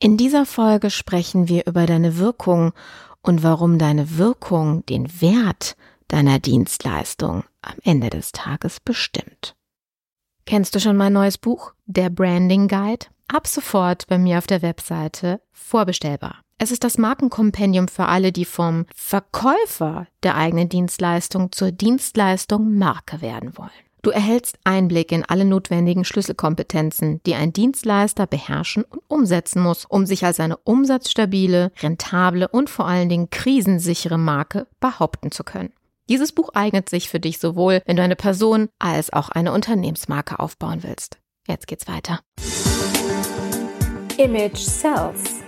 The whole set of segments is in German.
In dieser Folge sprechen wir über deine Wirkung und warum deine Wirkung den Wert deiner Dienstleistung am Ende des Tages bestimmt. Kennst du schon mein neues Buch, der Branding Guide? Ab sofort bei mir auf der Webseite vorbestellbar. Es ist das Markenkompendium für alle, die vom Verkäufer der eigenen Dienstleistung zur Dienstleistung Marke werden wollen. Du erhältst Einblick in alle notwendigen Schlüsselkompetenzen, die ein Dienstleister beherrschen und umsetzen muss, um sich als eine umsatzstabile, rentable und vor allen Dingen krisensichere Marke behaupten zu können. Dieses Buch eignet sich für dich sowohl, wenn du eine Person als auch eine Unternehmensmarke aufbauen willst. Jetzt geht's weiter. Image Sells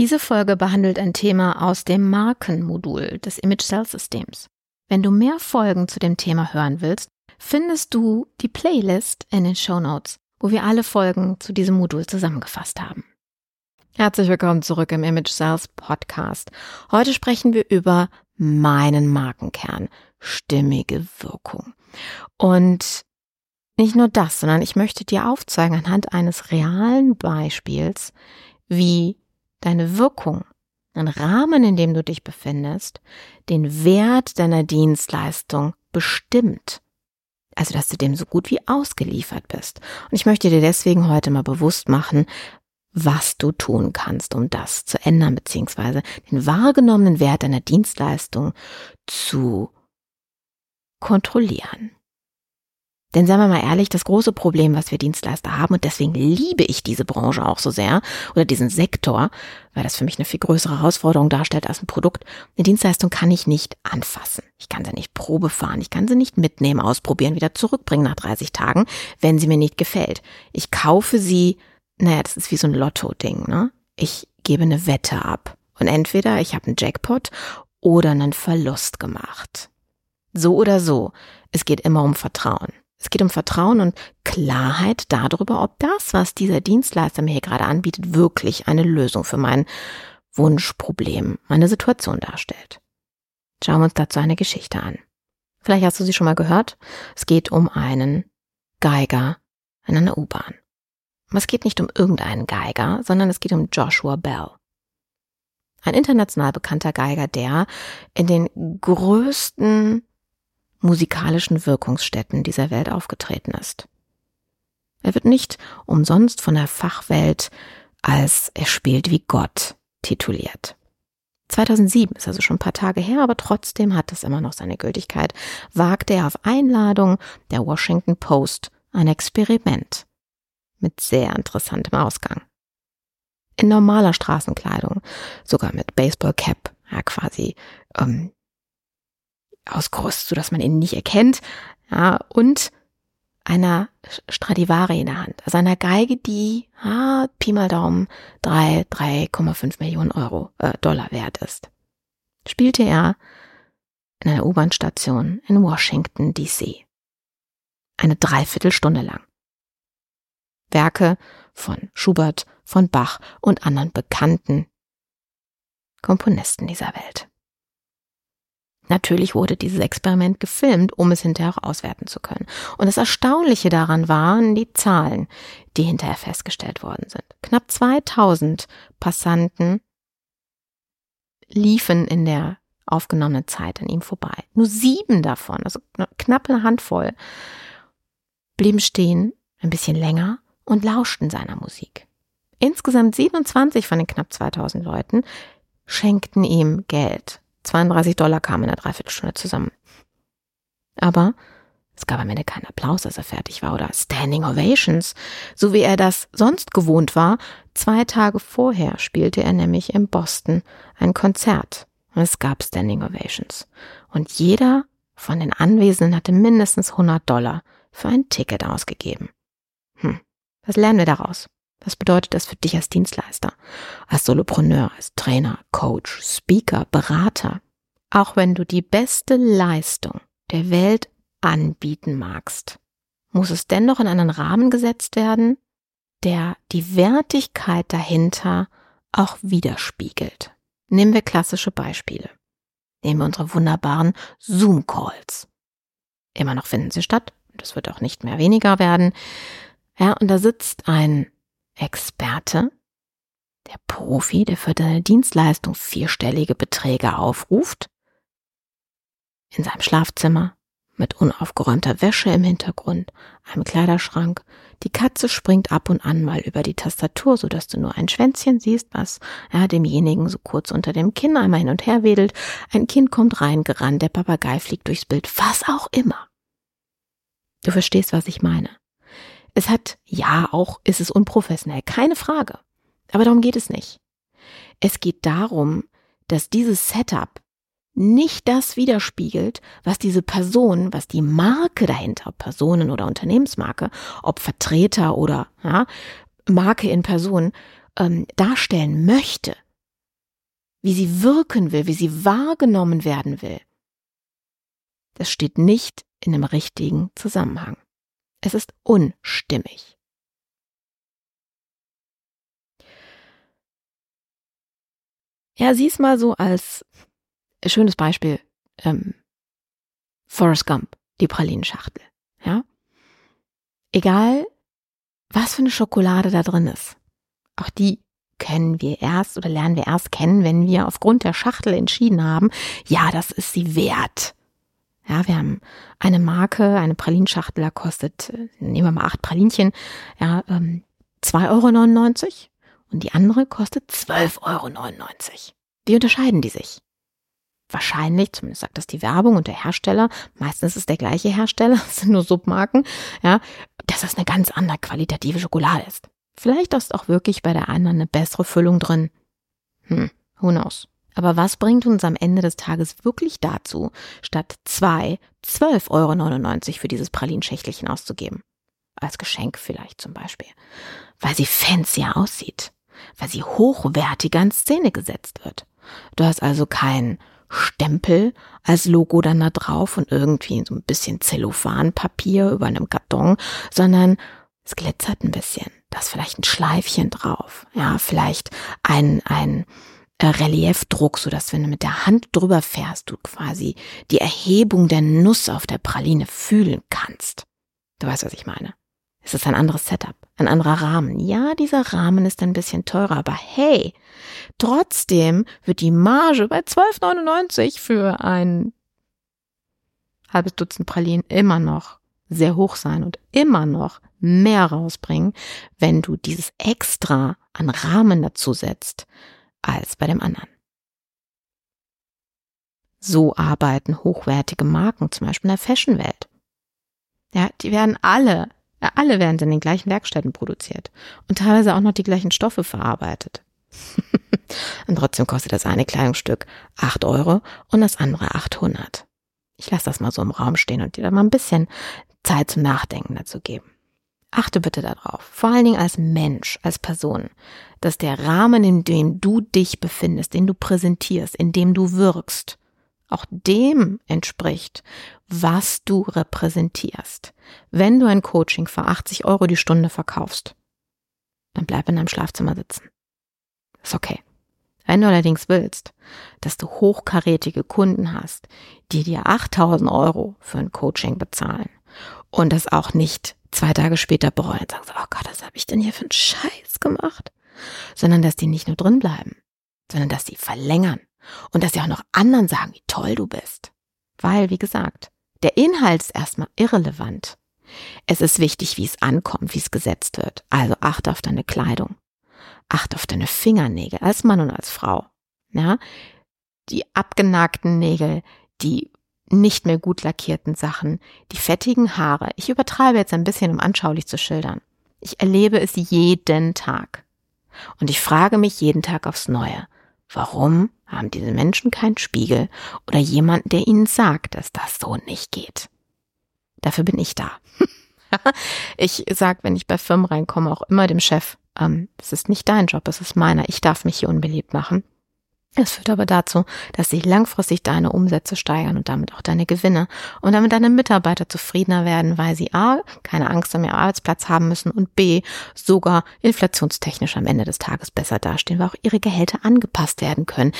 Diese Folge behandelt ein Thema aus dem Markenmodul des Image Cell Systems. Wenn du mehr Folgen zu dem Thema hören willst, findest du die Playlist in den Show Notes, wo wir alle Folgen zu diesem Modul zusammengefasst haben. Herzlich willkommen zurück im Image Sales Podcast. Heute sprechen wir über meinen Markenkern, stimmige Wirkung. Und nicht nur das, sondern ich möchte dir aufzeigen anhand eines realen Beispiels, wie deine Wirkung, den Rahmen, in dem du dich befindest, den Wert deiner Dienstleistung bestimmt. Also, dass du dem so gut wie ausgeliefert bist. Und ich möchte dir deswegen heute mal bewusst machen, was du tun kannst, um das zu ändern, beziehungsweise den wahrgenommenen Wert deiner Dienstleistung zu kontrollieren. Denn seien wir mal ehrlich, das große Problem, was wir Dienstleister haben, und deswegen liebe ich diese Branche auch so sehr, oder diesen Sektor, weil das für mich eine viel größere Herausforderung darstellt als ein Produkt. Eine Dienstleistung kann ich nicht anfassen. Ich kann sie nicht Probe fahren. Ich kann sie nicht mitnehmen, ausprobieren, wieder zurückbringen nach 30 Tagen, wenn sie mir nicht gefällt. Ich kaufe sie, naja, das ist wie so ein Lotto-Ding, ne? Ich gebe eine Wette ab. Und entweder ich habe einen Jackpot oder einen Verlust gemacht. So oder so. Es geht immer um Vertrauen. Es geht um Vertrauen und Klarheit darüber, ob das, was dieser Dienstleister mir hier gerade anbietet, wirklich eine Lösung für mein Wunschproblem, meine Situation darstellt. Schauen wir uns dazu eine Geschichte an. Vielleicht hast du sie schon mal gehört. Es geht um einen Geiger in einer U-Bahn. Es geht nicht um irgendeinen Geiger, sondern es geht um Joshua Bell. Ein international bekannter Geiger, der in den größten musikalischen Wirkungsstätten dieser Welt aufgetreten ist. Er wird nicht umsonst von der Fachwelt als er spielt wie Gott tituliert. 2007 ist also schon ein paar Tage her, aber trotzdem hat es immer noch seine Gültigkeit, wagte er auf Einladung der Washington Post ein Experiment mit sehr interessantem Ausgang. In normaler Straßenkleidung, sogar mit Baseballcap, ja quasi ähm, ausgerüstet, sodass man ihn nicht erkennt, ja, und einer Stradivari in der Hand, also einer Geige, die ah, Pi mal Daumen drei 3,5 Millionen Euro äh, Dollar wert ist. Spielte er in einer U-Bahn-Station in Washington DC. Eine Dreiviertelstunde lang. Werke von Schubert, von Bach und anderen bekannten Komponisten dieser Welt. Natürlich wurde dieses Experiment gefilmt, um es hinterher auch auswerten zu können. Und das Erstaunliche daran waren die Zahlen, die hinterher festgestellt worden sind. Knapp 2000 Passanten liefen in der aufgenommenen Zeit an ihm vorbei. Nur sieben davon, also knapp eine Handvoll, blieben stehen, ein bisschen länger und lauschten seiner Musik. Insgesamt 27 von den knapp 2000 Leuten schenkten ihm Geld 32 Dollar kamen in der Dreiviertelstunde zusammen. Aber es gab am Ende keinen Applaus, als er fertig war, oder Standing Ovations, so wie er das sonst gewohnt war. Zwei Tage vorher spielte er nämlich in Boston ein Konzert. Es gab Standing Ovations. Und jeder von den Anwesenden hatte mindestens 100 Dollar für ein Ticket ausgegeben. Hm, was lernen wir daraus? Was bedeutet das für dich als Dienstleister, als Solopreneur, als Trainer, Coach, Speaker, Berater? Auch wenn du die beste Leistung der Welt anbieten magst, muss es dennoch in einen Rahmen gesetzt werden, der die Wertigkeit dahinter auch widerspiegelt. Nehmen wir klassische Beispiele. Nehmen wir unsere wunderbaren Zoom-Calls. Immer noch finden sie statt. Das wird auch nicht mehr weniger werden. Ja, und da sitzt ein Experte, der Profi, der für deine Dienstleistung vierstellige Beträge aufruft, in seinem Schlafzimmer mit unaufgeräumter Wäsche im Hintergrund, einem Kleiderschrank. Die Katze springt ab und an mal über die Tastatur, so dass du nur ein Schwänzchen siehst, was ja, demjenigen so kurz unter dem Kinn einmal hin und her wedelt. Ein Kind kommt reingerannt, der Papagei fliegt durchs Bild, was auch immer. Du verstehst, was ich meine. Es hat, ja, auch ist es unprofessionell, keine Frage. Aber darum geht es nicht. Es geht darum, dass dieses Setup nicht das widerspiegelt, was diese Person, was die Marke dahinter, Personen- oder Unternehmensmarke, ob Vertreter oder ja, Marke in Person, ähm, darstellen möchte, wie sie wirken will, wie sie wahrgenommen werden will. Das steht nicht in einem richtigen Zusammenhang. Es ist unstimmig. Ja, sieh es mal so als schönes Beispiel, ähm, Forrest Gump, die Pralinenschachtel. Ja? Egal, was für eine Schokolade da drin ist. Auch die kennen wir erst oder lernen wir erst kennen, wenn wir aufgrund der Schachtel entschieden haben, ja, das ist sie wert. Ja, wir haben eine Marke, eine Pralinschachtel, kostet, nehmen wir mal acht Pralinchen, ja, ähm, 2,99 Euro und die andere kostet 12,99 Euro. Wie unterscheiden die sich? wahrscheinlich, zumindest sagt das die Werbung und der Hersteller, meistens ist es der gleiche Hersteller, es sind nur Submarken, ja, dass das eine ganz andere qualitative Schokolade ist. Vielleicht ist auch wirklich bei der anderen eine bessere Füllung drin. Hm, who knows. Aber was bringt uns am Ende des Tages wirklich dazu, statt zwei 12,99 Euro für dieses Pralinschächtelchen auszugeben? Als Geschenk vielleicht zum Beispiel. Weil sie fancier aussieht. Weil sie hochwertiger in Szene gesetzt wird. Du hast also kein Stempel als Logo dann da drauf und irgendwie so ein bisschen Zellophanpapier über einem Karton, sondern es glitzert ein bisschen. Da ist vielleicht ein Schleifchen drauf. Ja, vielleicht ein, ein äh, Reliefdruck, so dass wenn du mit der Hand drüber fährst, du quasi die Erhebung der Nuss auf der Praline fühlen kannst. Du weißt, was ich meine. Es ist ein anderes Setup, ein anderer Rahmen. Ja, dieser Rahmen ist ein bisschen teurer, aber hey, trotzdem wird die Marge bei 12,99 für ein halbes Dutzend Pralinen immer noch sehr hoch sein und immer noch mehr rausbringen, wenn du dieses extra an Rahmen dazu setzt, als bei dem anderen. So arbeiten hochwertige Marken, zum Beispiel in der Fashionwelt. Ja, die werden alle alle werden in den gleichen Werkstätten produziert und teilweise auch noch die gleichen Stoffe verarbeitet. und trotzdem kostet das eine Kleidungsstück acht Euro und das andere 800. Ich lasse das mal so im Raum stehen und dir da mal ein bisschen Zeit zum Nachdenken dazu geben. Achte bitte darauf, vor allen Dingen als Mensch, als Person, dass der Rahmen, in dem du dich befindest, den du präsentierst, in dem du wirkst, auch dem entspricht, was du repräsentierst. Wenn du ein Coaching für 80 Euro die Stunde verkaufst, dann bleib in deinem Schlafzimmer sitzen. Ist okay. Wenn du allerdings willst, dass du hochkarätige Kunden hast, die dir 8000 Euro für ein Coaching bezahlen und das auch nicht zwei Tage später bereuen und sagen so, oh Gott, was habe ich denn hier für einen Scheiß gemacht? Sondern dass die nicht nur drin bleiben, sondern dass sie verlängern und dass sie auch noch anderen sagen, wie toll du bist. Weil, wie gesagt, der Inhalt ist erstmal irrelevant. Es ist wichtig, wie es ankommt, wie es gesetzt wird. Also achte auf deine Kleidung. Achte auf deine Fingernägel als Mann und als Frau. Ja? Die abgenagten Nägel, die nicht mehr gut lackierten Sachen, die fettigen Haare. Ich übertreibe jetzt ein bisschen, um anschaulich zu schildern. Ich erlebe es jeden Tag. Und ich frage mich jeden Tag aufs Neue, warum haben diese Menschen keinen Spiegel oder jemanden, der ihnen sagt, dass das so nicht geht. Dafür bin ich da. ich sag, wenn ich bei Firmen reinkomme, auch immer dem Chef, ähm, das ist nicht dein Job, es ist meiner. Ich darf mich hier unbeliebt machen. Es führt aber dazu, dass sich langfristig deine Umsätze steigern und damit auch deine Gewinne und damit deine Mitarbeiter zufriedener werden, weil sie A, keine Angst um ihren Arbeitsplatz haben müssen und B, sogar inflationstechnisch am Ende des Tages besser dastehen, weil auch ihre Gehälter angepasst werden können,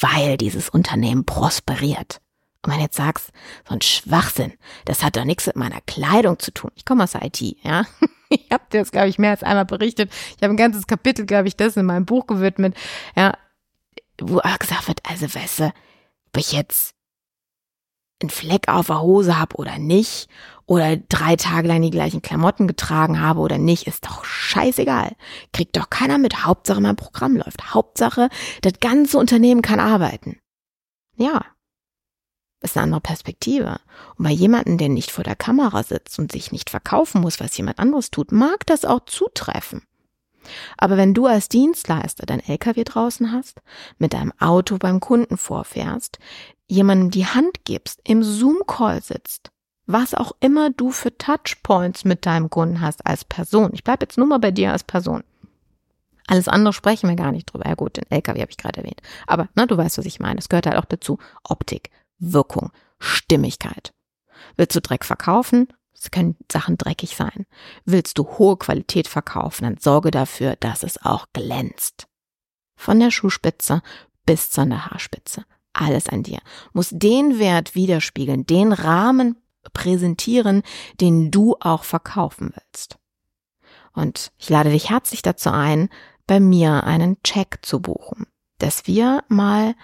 weil dieses Unternehmen prosperiert. Und wenn du jetzt sagst, so ein Schwachsinn, das hat doch nichts mit meiner Kleidung zu tun. Ich komme aus der IT, ja. Ich habe dir das, glaube ich, mehr als einmal berichtet. Ich habe ein ganzes Kapitel, glaube ich, das in meinem Buch gewidmet. Ja, wo auch gesagt wird, also weißt du, ob ich jetzt einen Fleck auf der Hose habe oder nicht, oder drei Tage lang die gleichen Klamotten getragen habe oder nicht, ist doch scheißegal. Kriegt doch keiner mit. Hauptsache mein Programm läuft. Hauptsache, das ganze Unternehmen kann arbeiten. Ja. Ist eine andere Perspektive. Und bei jemandem, der nicht vor der Kamera sitzt und sich nicht verkaufen muss, was jemand anderes tut, mag das auch zutreffen. Aber wenn du als Dienstleister dein LKW draußen hast, mit deinem Auto beim Kunden vorfährst, jemandem die Hand gibst, im Zoom-Call sitzt, was auch immer du für Touchpoints mit deinem Kunden hast als Person. Ich bleibe jetzt nur mal bei dir als Person. Alles andere sprechen wir gar nicht drüber. Ja gut, den LKW habe ich gerade erwähnt. Aber na, du weißt, was ich meine. Es gehört halt auch dazu. Optik, Wirkung, Stimmigkeit. Willst du Dreck verkaufen? Es können Sachen dreckig sein. Willst du hohe Qualität verkaufen, dann sorge dafür, dass es auch glänzt. Von der Schuhspitze bis zu der Haarspitze. Alles an dir. Muss den Wert widerspiegeln, den Rahmen präsentieren, den du auch verkaufen willst. Und ich lade dich herzlich dazu ein, bei mir einen Check zu buchen, dass wir mal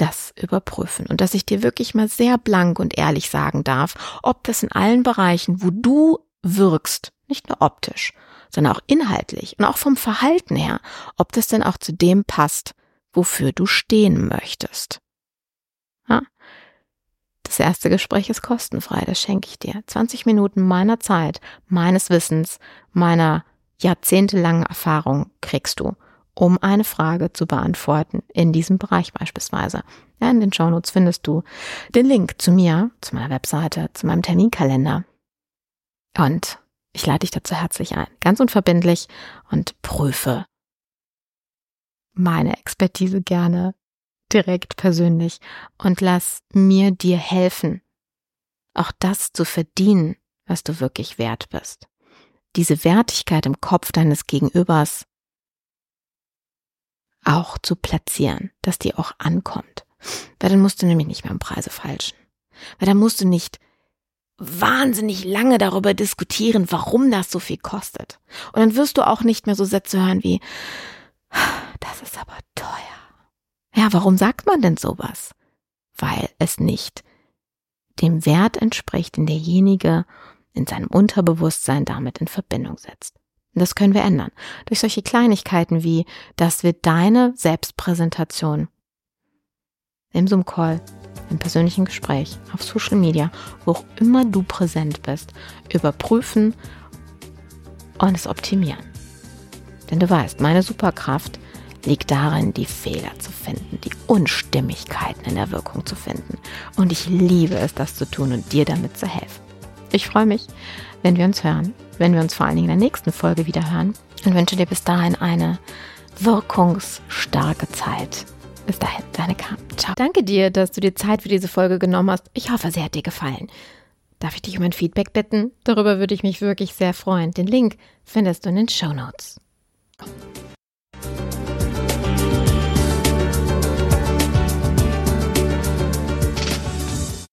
das überprüfen und dass ich dir wirklich mal sehr blank und ehrlich sagen darf, ob das in allen Bereichen, wo du wirkst, nicht nur optisch, sondern auch inhaltlich und auch vom Verhalten her, ob das denn auch zu dem passt, wofür du stehen möchtest. Ja? Das erste Gespräch ist kostenfrei, das schenke ich dir. 20 Minuten meiner Zeit, meines Wissens, meiner jahrzehntelangen Erfahrung kriegst du um eine Frage zu beantworten in diesem Bereich beispielsweise. Ja, in den Shownotes findest du den Link zu mir, zu meiner Webseite, zu meinem Terminkalender. Und ich lade dich dazu herzlich ein, ganz unverbindlich und prüfe meine Expertise gerne direkt persönlich und lass mir dir helfen, auch das zu verdienen, was du wirklich wert bist. Diese Wertigkeit im Kopf deines Gegenübers auch zu platzieren, dass die auch ankommt. Weil dann musst du nämlich nicht mehr im Preise falschen. Weil dann musst du nicht wahnsinnig lange darüber diskutieren, warum das so viel kostet. Und dann wirst du auch nicht mehr so Sätze hören wie, das ist aber teuer. Ja, warum sagt man denn sowas? Weil es nicht dem Wert entspricht, den derjenige in seinem Unterbewusstsein damit in Verbindung setzt. Das können wir ändern. Durch solche Kleinigkeiten wie, dass wir deine Selbstpräsentation im Zoom-Call, im persönlichen Gespräch, auf Social Media, wo auch immer du präsent bist, überprüfen und es optimieren. Denn du weißt, meine Superkraft liegt darin, die Fehler zu finden, die Unstimmigkeiten in der Wirkung zu finden. Und ich liebe es, das zu tun und dir damit zu helfen. Ich freue mich, wenn wir uns hören, wenn wir uns vor allen Dingen in der nächsten Folge wieder hören und wünsche dir bis dahin eine wirkungsstarke Zeit. Bis dahin, deine Kam. Ciao. Danke dir, dass du dir Zeit für diese Folge genommen hast. Ich hoffe, sie hat dir gefallen. Darf ich dich um ein Feedback bitten? Darüber würde ich mich wirklich sehr freuen. Den Link findest du in den Show Notes.